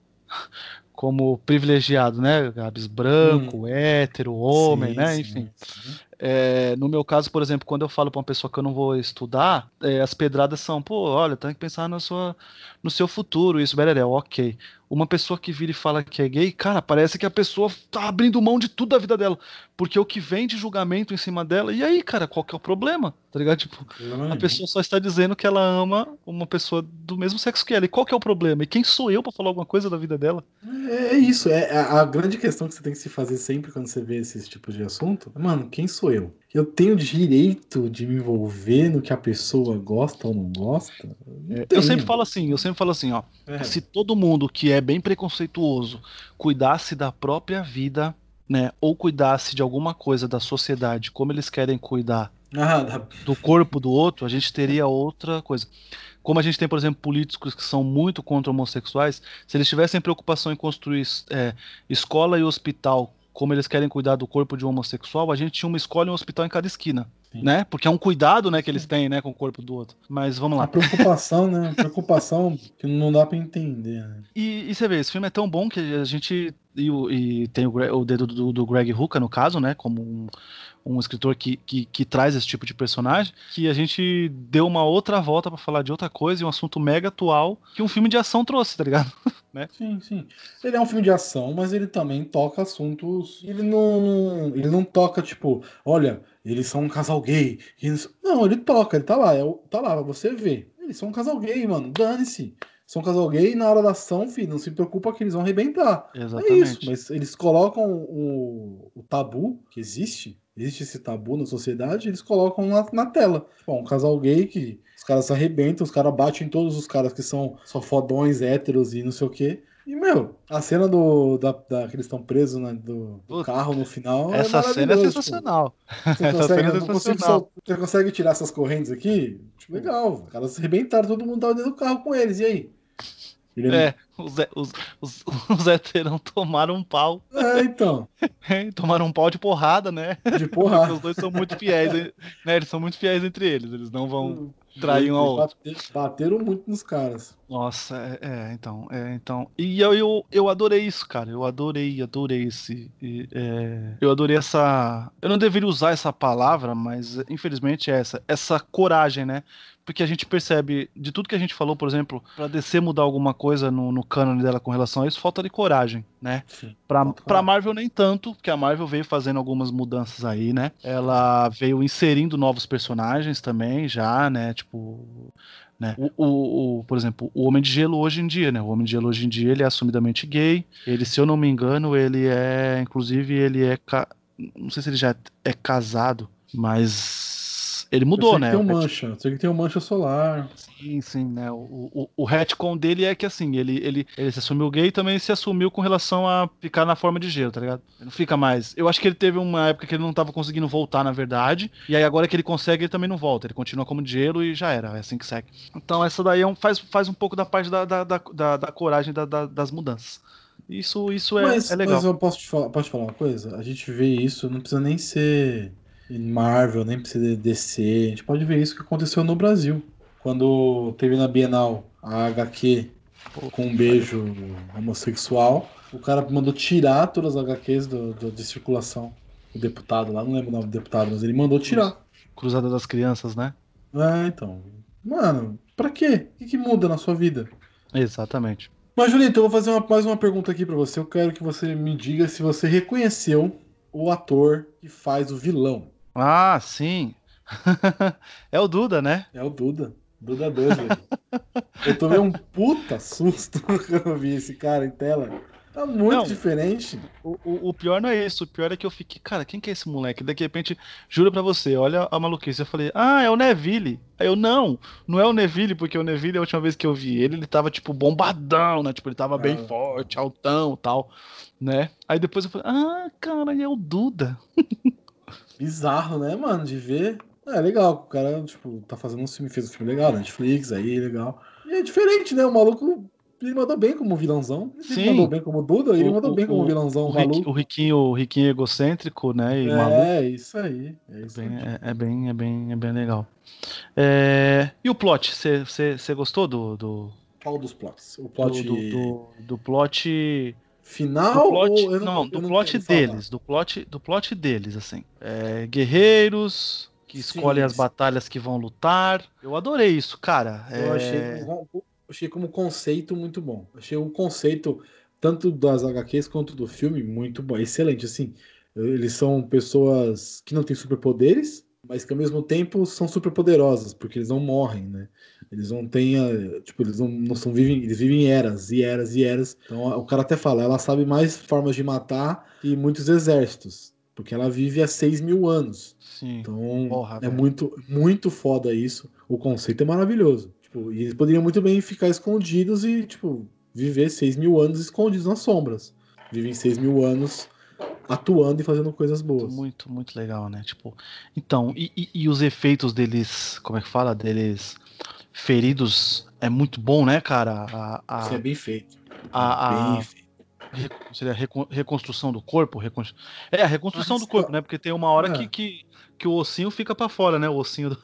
Como privilegiado, né, Gabs? Branco, hétero, homem, Sim, né? sim, Enfim. sim. É, no meu caso, por exemplo, quando eu falo pra uma pessoa que eu não vou estudar, é, as pedradas são, pô, olha, tem que pensar na sua, no seu futuro, isso, bereré, ok. Uma pessoa que vira e fala que é gay, cara, parece que a pessoa tá abrindo mão de tudo da vida dela. Porque o que vem de julgamento em cima dela, e aí, cara, qual que é o problema? Tá ligado? Tipo, a pessoa só está dizendo que ela ama uma pessoa do mesmo sexo que ela. E qual que é o problema? E quem sou eu pra falar alguma coisa da vida dela? É, isso, é a, a grande questão que você tem que se fazer sempre quando você vê esses tipos de assunto. Mano, quem sou eu? Eu tenho direito de me envolver no que a pessoa gosta ou não gosta? Não É, eu sempre falo assim, eu sempre falo assim, ó. É. Se todo mundo que é bem preconceituoso cuidasse da própria vida, né, ou cuidasse de alguma coisa da sociedade, como eles querem cuidar Ah, do corpo do outro, a gente teria outra coisa. Como a gente tem, por exemplo, políticos que são muito contra homossexuais, se eles tivessem preocupação em construir é, escola e hospital, como eles querem cuidar do corpo de um homossexual, a gente tinha uma escola e um hospital em cada esquina, Sim. né? Porque é um cuidado, né, que eles têm, né, com o corpo do outro. Mas vamos a lá. preocupação, né? Preocupação que não dá pra entender, né? E, e você vê, esse filme é tão bom que a gente. E, e tem o, o dedo do, do Greg Hooker, no caso, né? Como um, um escritor que, que, que traz esse tipo de personagem, que a gente deu uma outra volta pra falar de outra coisa e um assunto mega atual que um filme de ação trouxe, tá ligado? Sim, sim. Ele é um filme de ação, mas ele também toca assuntos. Ele não, não- ele não toca, tipo, olha, eles são um casal gay. eles- Não, ele toca, ele tá lá, é, tá lá pra você ver. Eles são um casal gay, mano. Dane-se. São um casal gay e na hora da ação, filho, não se preocupa que eles vão arrebentar. É Exatamente. isso, mas eles colocam o, o tabu que existe, existe esse tabu na sociedade, eles colocam na, na tela. Bom, um casal gay que os caras se arrebentam, os caras batem em todos os caras que são só fodões, héteros e não sei o quê. E, meu, a cena do, da, da- que eles estão presos né, do, do carro no final. Essa cena é sensacional. Tipo, você, Essa consegue, cena é consigo sensacional. você consegue tirar essas correntes aqui? Tipo, legal. Os caras se arrebentaram, todo mundo tava dentro do carro com eles. E aí? Ele- É, os, hé- os, os, os heterão tomaram um pau. É, então. tomaram um pau de porrada, né? De porrada. os dois são muito fiéis, né? Eles são muito fiéis entre eles. Eles não vão trair um ao outro. Bate- Bateram muito nos caras. Nossa, é, é, então, é, então. E eu, eu, eu adorei isso, cara. Eu adorei, adorei esse. e, é, eu adorei essa. Eu não deveria usar essa palavra, mas infelizmente é essa. Essa coragem, né? Porque a gente percebe, de tudo que a gente falou, por exemplo, pra DC mudar alguma coisa no, no cânone dela com relação a isso, falta de coragem, né? Sim. Pra. Marvel nem tanto, porque a Marvel veio fazendo algumas mudanças aí, né? Ela veio inserindo novos personagens também, já, né? Tipo. Né? O, o, o- por exemplo, o Homem de Gelo hoje em dia, né? O Homem de Gelo hoje em dia ele é assumidamente gay. Ele, se eu não me engano, ele é. Inclusive, ele é. ca- Não sei se ele já é casado, mas. Ele mudou, né? Que tem um mancha, sei que tem um mancha solar. Sim, sim, né? O, o, o retcon dele é que assim, ele, ele, ele se assumiu gay e também se assumiu com relação a ficar na forma de gelo, tá ligado? Ele não fica mais. Eu acho que ele teve uma época que ele não tava conseguindo voltar, na verdade. E aí agora que ele consegue, ele também não volta. Ele continua como de gelo e já era. É assim que segue. Então essa daí é um, faz, faz um pouco da parte da, da, da, da- da coragem da- da- das mudanças. Isso, isso é, mas, é legal. mas eu posso te, falar, posso te falar uma coisa? A gente vê isso, não precisa nem ser Marvel, nem precisa DC. A gente pode ver isso que aconteceu no Brasil. Quando teve na Bienal a HQ com um beijo homossexual, o cara mandou tirar todas as HQs do, do- de circulação. O deputado lá, não lembro o nome do deputado, mas ele mandou tirar. Cruzada das crianças, né? É, então. Mano, pra quê? O que, que muda na sua vida? Exatamente. Mas, Julito, eu vou fazer uma- mais uma pergunta aqui pra você. Eu quero que você me diga se você reconheceu o ator que faz o vilão. Ah, sim. é o Duda, né? É o Duda. Duda Dudley. eu tomei um puta susto quando eu vi esse cara em tela. Tá muito Não. diferente. O, o- o pior não é isso, o pior é que eu fiquei, cara, quem que é esse moleque? Daqui de repente, juro pra você, olha a maluquice. Eu falei, ah, é o Neville. Aí eu, não, não é o Neville, porque o Neville, a última vez que eu vi ele, ele tava, tipo, bombadão, né? Tipo, ele tava bem Ah. forte, altão tal, né? Aí depois eu falei, ah, cara, é o Duda. Bizarro, né, mano? De ver. É legal, o cara, tipo, tá fazendo um filme, fez um filme legal, Netflix, aí, legal. E é diferente, né? O maluco, ele mandou bem como vilãozão. Ele Sim. mandou bem como Duda, ele O- mandou o- bem como vilãozão O, maluco. o riquinho, o riquinho egocêntrico, né? E maluco. É, isso aí. É isso Bem- aí. é, é bem, é bem, é bem legal. É, E o plot? Você gostou do, do, Qual dos plots? O do, plot do, do, do plot final do plot, ou não, eu do plot quero falar? deles, do plot, do plot deles, assim. É, guerreiros que Sim, escolhem as sim. batalhas que vão lutar. Eu adorei isso, cara. Eu É, achei, achei como conceito muito bom. Achei um conceito, tanto das HQs quanto do filme, muito bom. Excelente, assim. Eles são pessoas que não têm superpoderes, mas que ao mesmo tempo são superpoderosas, porque eles não morrem, né? Eles não têm, a- tipo, eles não, não são vivem, eles vivem eras e eras e eras. Então o cara até fala, ela sabe mais formas de matar que muitos exércitos, porque ela vive há 6 mil anos. sim. Então Porra, é velho. muito, muito foda isso. O conceito é maravilhoso. Tipo, e eles poderiam muito bem ficar escondidos e, tipo, viver 6 mil anos escondidos nas sombras. Vivem 6 mil anos atuando e fazendo coisas boas. Muito, muito legal, né? Tipo, então, e, e- e os efeitos deles, como é que fala? Deles feridos é muito bom, né, cara? A, a- Isso é bem feito. a- a- bem feito. Seria a reconstrução do corpo? recon- É, a reconstrução Ah, do corpo, né? Porque tem uma hora é. que, que, que o ossinho fica pra fora, né? O ossinho do.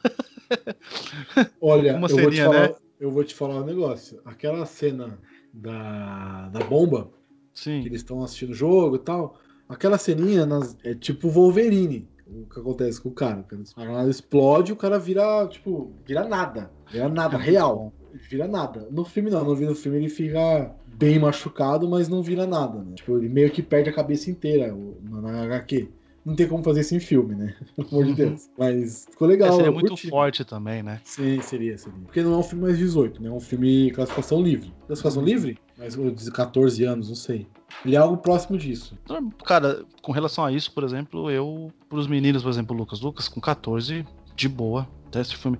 Olha, Uma eu vou, falar, né? eu vou te falar um negócio. Aquela cena da, da bomba, que Sim. eles estão assistindo o jogo e tal, aquela ceninha nas- é tipo Wolverine. O que acontece com o cara? A granada explode o cara vira, tipo, vira nada. Vira nada, É real. vira nada. No filme não, no filme ele fica bem machucado, mas não vira nada, né? Tipo, ele meio que perde a cabeça inteira na HQ. Não tem como fazer isso em filme, né? Pelo amor de Deus. Mas ficou É, legal. seria eu muito curti. forte também, né? Sim, seria, seria. Porque não é um filme mais 18, né? É um filme classificação livre. Classificação livre? Mas ou de 14 anos, não sei. Ele é algo próximo disso. Então, Cara, com relação a isso, por exemplo, eu, pros meninos, por exemplo, o Lucas, Lucas com 14, de boa, até esse filme.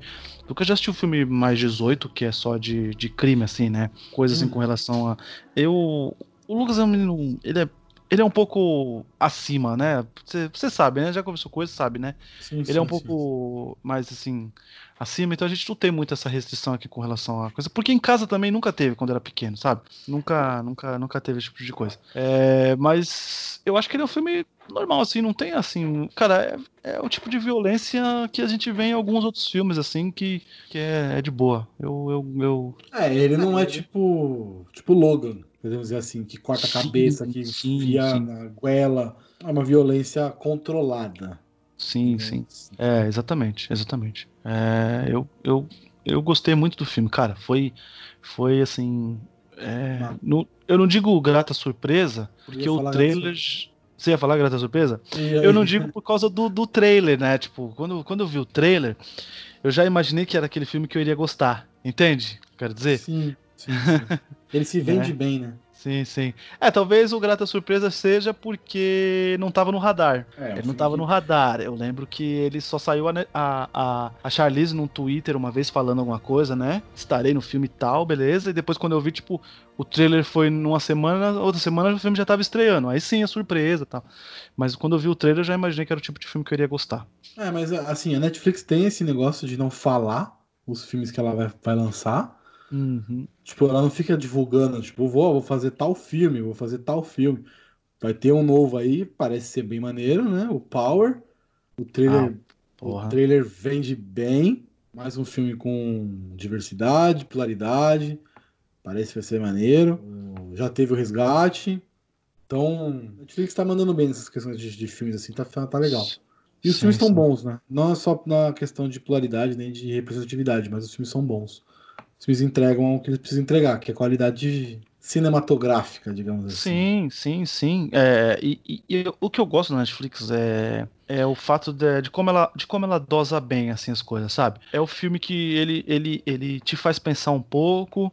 Lucas já assistiu um filme mais 18, que é só de, de crime, assim, né? Coisas assim Uhum. com relação a. Eu. O Lucas é um menino. Ele é. Ele é um pouco acima, né? Você sabe, né? Já conversou com ele, sabe, né? Sim, Ele é um pouco mais assim acima, então a gente não tem muito essa restrição aqui com relação a coisa, porque em casa também nunca teve quando era pequeno, sabe? Nunca, nunca, nunca teve esse tipo de coisa. É, mas eu acho que ele é um filme normal, assim, não tem assim, cara, é, é o tipo de violência que a gente vê em alguns outros filmes, assim, que, que é, é de boa. Eu, eu, eu É, ele não é tipo. Tipo Logan, podemos dizer assim, que corta a Sim, cabeça, que sim, enfia sim. na goela. É uma violência controlada. sim, né? sim. É, exatamente, exatamente. É, eu, eu, eu gostei muito do filme, cara. Foi, foi assim. É, no, eu não digo grata surpresa, porque o trailer. Você ia falar grata surpresa? Eu não digo por causa do, do trailer, né? Tipo, quando, quando eu vi o trailer, eu já imaginei que era aquele filme que eu iria gostar. Entende? Quero dizer? Sim, sim. sim. Ele se vende é. bem, né? Sim, sim. É, talvez o Grata Surpresa seja porque não tava no radar. É, ele não tava no radar. Eu lembro que ele só saiu a, a, a, Charlize num Twitter uma vez falando alguma coisa, né? Estarei no filme tal, beleza. E depois quando eu vi, tipo, o trailer foi numa semana, outra semana o filme já tava estreando. Aí sim, a surpresa e tal. Mas quando eu vi o trailer, eu já imaginei que era o tipo de filme que eu iria gostar. É, mas assim, a Netflix tem esse negócio de não falar os filmes que ela vai, vai lançar. Uhum. Tipo, ela não fica divulgando, tipo, vou, vou fazer tal filme, vou fazer tal filme. Vai ter um novo aí, parece ser bem maneiro, né? O Power. O trailer, ah, o trailer vende bem. Mais um filme com diversidade, pluralidade. Parece que vai ser maneiro. Já teve o resgate. Então, a Netflix tá mandando bem nessas questões de, de filmes assim, tá, tá legal. E os sim, filmes estão bons, né? Não é só na questão de pluralidade nem de representatividade, mas os filmes são bons os filmes entregam o que eles precisam entregar, que é qualidade cinematográfica, digamos assim. Sim, sim, sim. É, e, e, e, o que eu gosto da Netflix é, é o fato de, de, como ela, de como ela dosa bem assim, as coisas, sabe? É o filme que ele, ele, ele te faz pensar um pouco,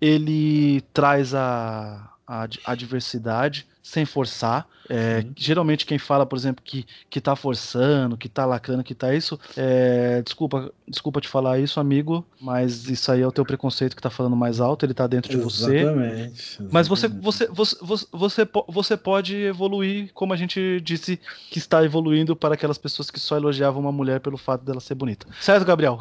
ele traz a, a, a diversidade sem forçar. É, geralmente quem fala, por exemplo, que, que tá forçando, que tá lacrando, que tá isso, é, desculpa, desculpa te falar isso, amigo, mas isso aí é o teu preconceito que tá falando mais alto, ele tá dentro de você. Exatamente. Mas você, você, você, você, você pode evoluir, como a gente disse que está evoluindo para aquelas pessoas que só elogiavam uma mulher pelo fato dela ser bonita. Certo, Gabriel?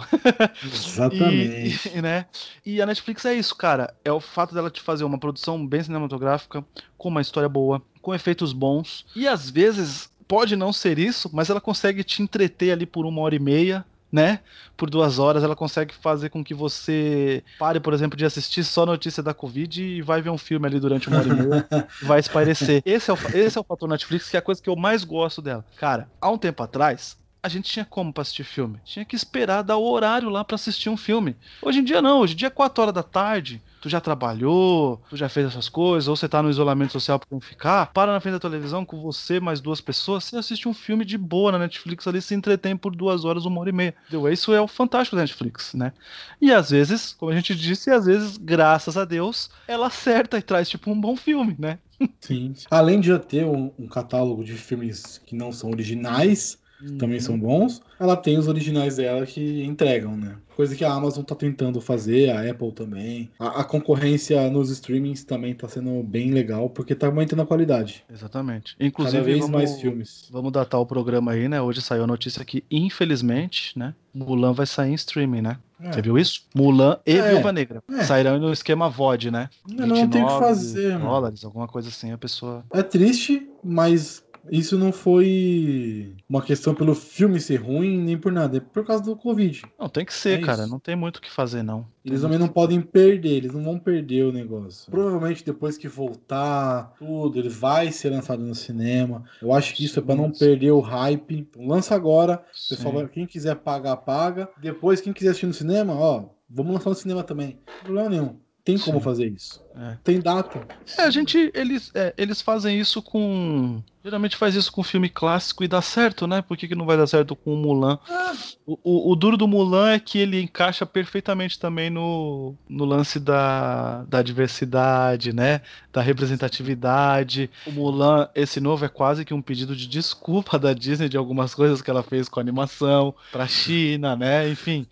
Exatamente. e, né? e a Netflix é isso, cara. É o fato dela te fazer uma produção bem cinematográfica, com uma história boa, com efeitos bons. E às vezes pode não ser isso, mas ela consegue te entreter ali por uma hora e meia, né? Por duas horas, ela consegue fazer com que você pare, por exemplo, de assistir só notícia da Covid e vai ver um filme ali durante uma hora e meia, vai espairecer. Esse é, o, esse é o fator Netflix, que é a coisa que eu mais gosto dela. Cara, há um tempo atrás, a gente tinha como para assistir filme? Tinha que esperar dar o horário lá para assistir um filme. Hoje em dia não, hoje em dia é 4 horas da tarde, tu já trabalhou, tu já fez essas coisas, ou você tá no isolamento social pra não ficar, para na frente da televisão com você mais duas pessoas, você assiste um filme de boa na Netflix ali, se entretém por duas horas, uma hora e meia. Entendeu? Isso é o fantástico da Netflix, né? E às vezes, como a gente disse, às vezes, graças a Deus, ela acerta e traz tipo um bom filme, né? Sim. Além de já ter um, um catálogo de filmes que não são originais, uhum. também são bons. Ela tem os originais dela que entregam, né? Coisa que a Amazon tá tentando fazer, a Apple também. A, a concorrência nos streamings também tá sendo bem legal, porque tá aumentando a qualidade. Exatamente. Inclusive, Cada vez vamos, mais filmes. Vamos datar o programa aí, né? Hoje saiu a notícia que, infelizmente, né? Mulan vai sair em streaming, né? É. Você viu isso? Mulan e é. Viúva Negra. É. Sairão no esquema VOD, né? Não, não tem o que fazer, dólares, mano. alguma coisa assim, a pessoa. É triste, mas isso não foi uma questão pelo filme ser ruim, nem por nada. É por causa do Covid. Não, tem que ser, é cara. Isso. Não tem muito o que fazer, não. Tem eles também não podem perder, eles não vão perder o negócio. Provavelmente depois que voltar tudo, ele vai ser lançado no cinema. Eu acho que isso é para não perder o hype. Então, lança agora. Pessoal, quem quiser pagar, paga. Depois, quem quiser assistir no cinema, ó, vamos lançar no cinema também. Não problema nenhum. Tem como Sim. fazer isso. É. Tem data. É, a gente. Eles, é, eles fazem isso com Geralmente faz isso com filme clássico e dá certo, né? Por que, que não vai dar certo com o Mulan? Ah. O, o, o, duro do Mulan é que ele encaixa perfeitamente também no, no lance da, da diversidade, né? Da representatividade. O Mulan, esse novo, é quase que um pedido de desculpa da Disney de algumas coisas que ela fez com a animação pra China, né? Enfim.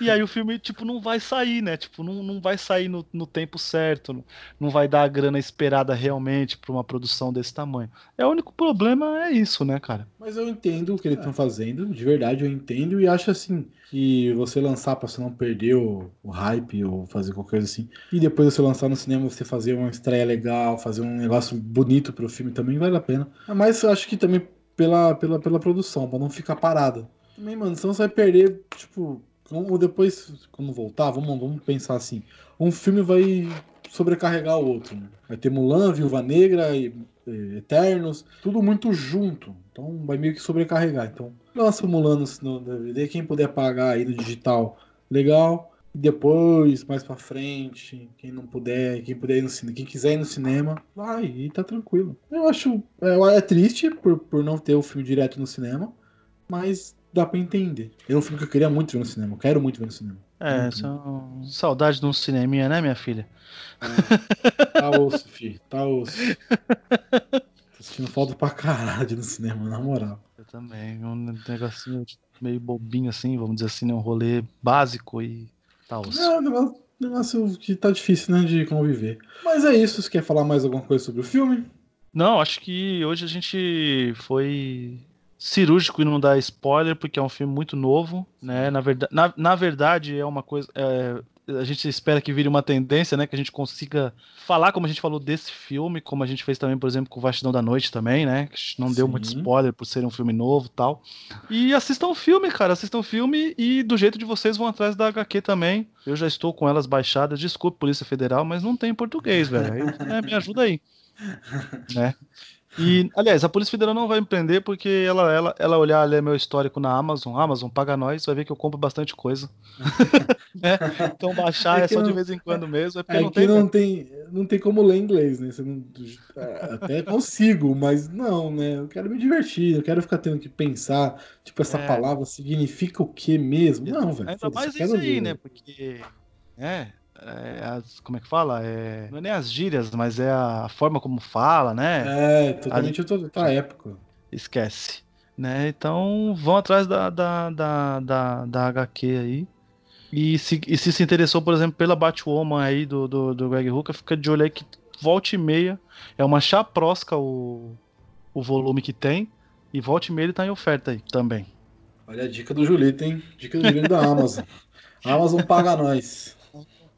E aí o filme, tipo, não vai sair, né? Tipo, não, não vai sair no, no tempo certo. Não, vai dar a grana esperada realmente pra uma produção desse tamanho. É o único problema é isso, né, cara? Mas eu entendo o que eles estão fazendo, de verdade eu entendo e acho assim que você lançar para você não perder o, o, hype ou fazer qualquer coisa assim, e depois você lançar no cinema, você fazer uma estreia legal, fazer um negócio bonito pro filme também vale a pena. Mas eu acho que também pela, pela, pela produção, para não ficar parado. Também, mano, senão você vai perder, tipo, ou depois, quando voltar, vamos, vamos pensar assim, um filme vai sobrecarregar o outro, né? Vai ter Mulan, Viúva Negra e Eternos, tudo muito junto. Então vai meio que sobrecarregar. Então lança o Mulan no DVD. Quem puder pagar aí no digital, legal. E depois, mais pra frente, quem não puder, quem puder ir no cinema, quem quiser ir no cinema, vai e tá tranquilo. Eu acho. É, é triste por, por não ter o filme direto no cinema, mas dá pra entender. É um filme que eu queria muito ver no cinema, eu quero muito ver no cinema. É, Muito são saudade de um cineminha, né, minha filha? Tá osso, filho, tá osso. Tô sentindo falta pra caralho no cinema, na moral. Eu também. Um negocinho meio bobinho assim, vamos dizer assim, né? Um rolê básico e tá osso. É um negócio, negócio que tá difícil, né, de conviver. Mas é isso, você quer falar mais alguma coisa sobre o filme? Não, acho que hoje a gente foi cirúrgico e não dar spoiler, porque é um filme muito novo, né? Na verdade, na, na verdade é uma coisa. é, a gente espera que vire uma tendência, né? Que a gente consiga falar como a gente falou desse filme, como a gente fez também, por exemplo, com o Vastidão da Noite também, né? Que não deu Sim. muito spoiler por ser um filme novo e tal. E assistam o filme, cara. Assistam o filme e do jeito de vocês vão atrás da HQ também. Eu já estou com elas baixadas. Desculpe, Polícia Federal, mas não tem em português, velho. Né, me ajuda aí. Né? E, aliás, a Polícia Federal não vai me prender porque ela, ela, ela olhar ali meu histórico na Amazon, Amazon, paga nós, vai ver que eu compro bastante coisa. Né? Então baixar É é, só não- de vez em quando mesmo, é porque É não tem. não tem, não tem como ler inglês, né? Você não, é, até consigo, mas não, né? Eu quero me divertir, eu quero ficar tendo que pensar, tipo, essa É. palavra significa o que mesmo? Não, velho. Ainda mais isso aí, ver. né? Porque. É, é, as- como é que fala? É, não é nem as gírias, mas é a forma como fala, né? É, totalmente outra, outra época. Esquece. Né? Então vão atrás da, da, da, da, da HQ aí. E se, e se se interessou, por exemplo, pela Batwoman aí do, do, do Greg Hooker, fica de olho aí que volta e meia. É uma chaprosca o, o volume que tem. E volta e meia ele tá em oferta aí também. Olha a dica do Julito, hein? Dica do Julito da Amazon. A Amazon paga nós.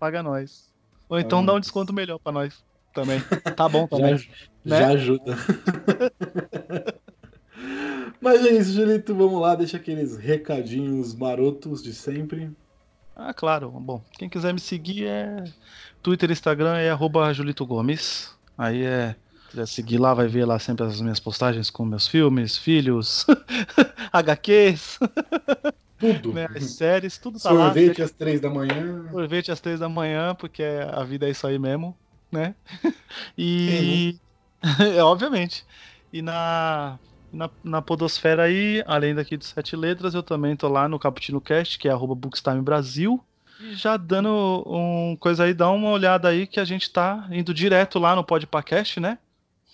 Paga nós. Ou então Paga dá um desconto melhor pra nós também. Tá bom Já, também. né? já ajuda. Mas é isso, Julito. Vamos lá, deixa aqueles recadinhos marotos de sempre. Ah, claro. Bom, quem quiser me seguir é Twitter e Instagram é arroba Julito Gomes. Aí é. Quiser seguir lá, vai ver lá sempre as minhas postagens com meus filmes, filhos, HQs, Tudo. né, as séries, tudo tá lá. Sorvete às três da manhã. Sorvete às três da manhã, porque a vida é isso aí mesmo, né? E. é, obviamente. E na, na, na Podosfera aí, além daqui de Sete Letras, eu também tô lá no Caputino Cast, que é arroba Bookstime Brasil. E já dando um coisa aí, dá uma olhada aí que a gente tá indo direto lá no Podpacast, né?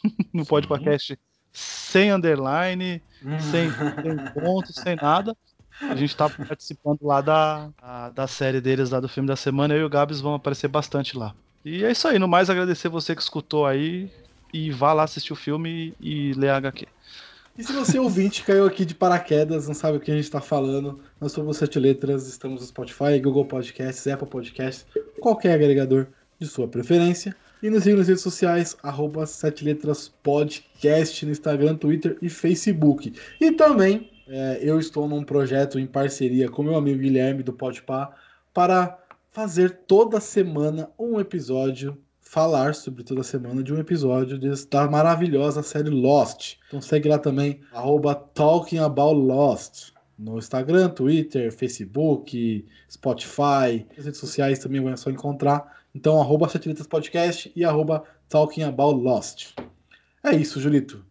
no Sim. Podpacast sem underline, sem, sem ponto, sem nada. A gente tá participando lá da, a- da série deles lá do filme da semana. Eu e o Gabs vão aparecer bastante lá. E é isso aí. No mais, agradecer você que escutou aí. E vá lá assistir o filme e, e ler a HQ. E se você ouvinte caiu aqui de paraquedas, não sabe o que a gente tá falando, nós somos Sete Letras, estamos no Spotify, Google Podcasts, Apple Podcasts, qualquer agregador de sua preferência. E nos siga nas redes sociais, arroba Sete Letras Podcast, no Instagram, Twitter e Facebook. E também, é, eu estou num projeto em parceria com meu amigo Guilherme do Podpah para fazer toda semana um episódio falar sobre toda semana de um episódio da maravilhosa série Lost. Então segue lá também, arroba Talking About Lost. No Instagram, Twitter, Facebook, Spotify, as redes sociais também vai só encontrar. Então, arroba Podcast e arroba Talking About Lost. É isso, Julito.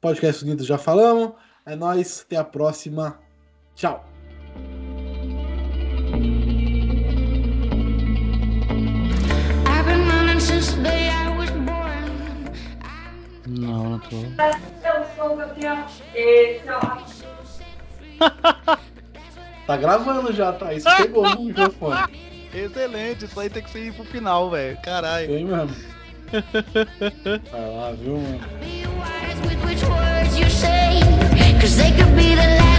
Podcast Unidos já falamos. É nóis, até a próxima. Tchau. Não, não tô. Tá gravando já, tá? Isso pegou no microfone. Excelente, isso aí tem que ser ir pro final, velho. Caralho. Tem mesmo. Vai lá, viu, mano? Wish they could be the last